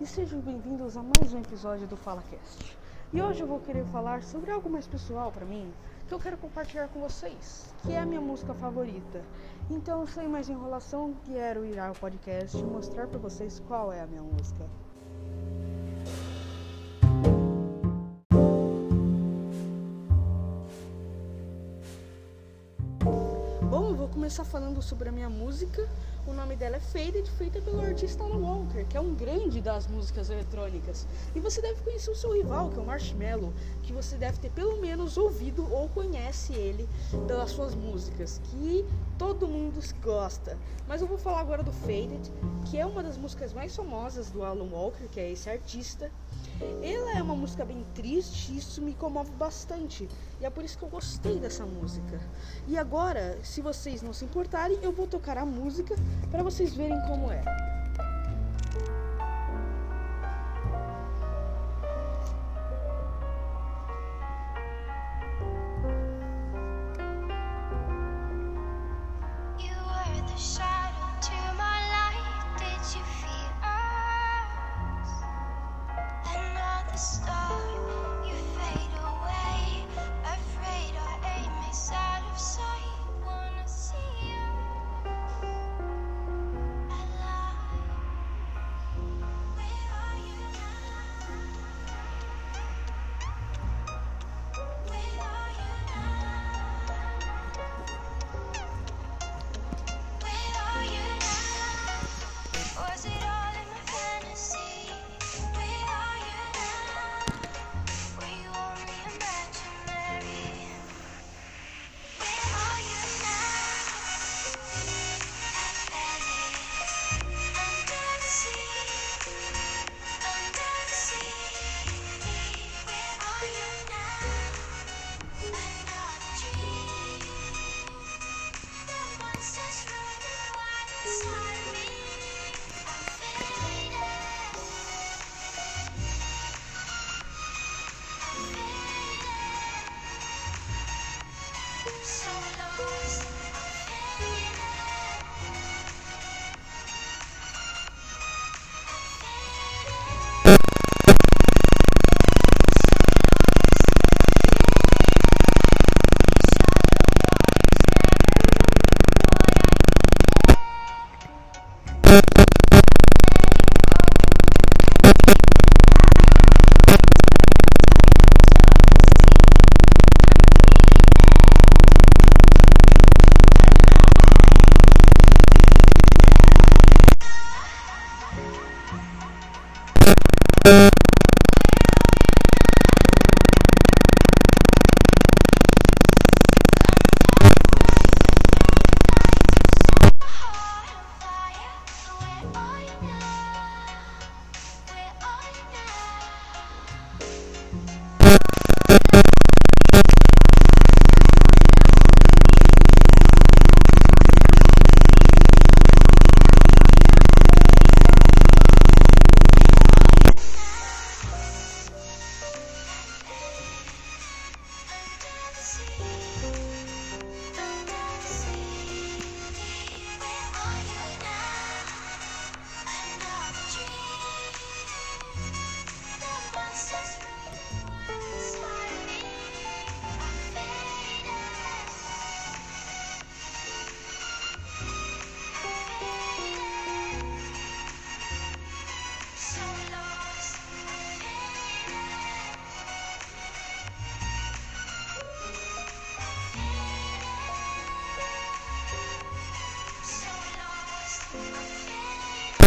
e sejam bem-vindos a mais um episódio do FalaCast. E hoje eu vou querer falar sobre algo mais pessoal para mim, que eu quero compartilhar com vocês, que é a minha música favorita. Então, sem mais enrolação, quero ir ao podcast e mostrar para vocês qual é a minha música. Bom, eu vou começar falando sobre a minha música. O nome dela é Faded, feita pelo artista Alan Walker, que é um grande das músicas eletrônicas. E você deve conhecer o seu rival, que é o Marshmello, que você deve ter pelo menos ouvido ou conhece ele pelas suas músicas, que todo mundo gosta. Mas eu vou falar agora do Faded, que é uma das músicas mais famosas do Alan Walker, que é esse artista. Ela é uma música bem triste e isso me comove bastante. E é por isso que eu gostei dessa música. E agora, se vocês não se importarem, eu vou tocar a música para vocês verem como é. stop. So nice.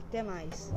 até mais.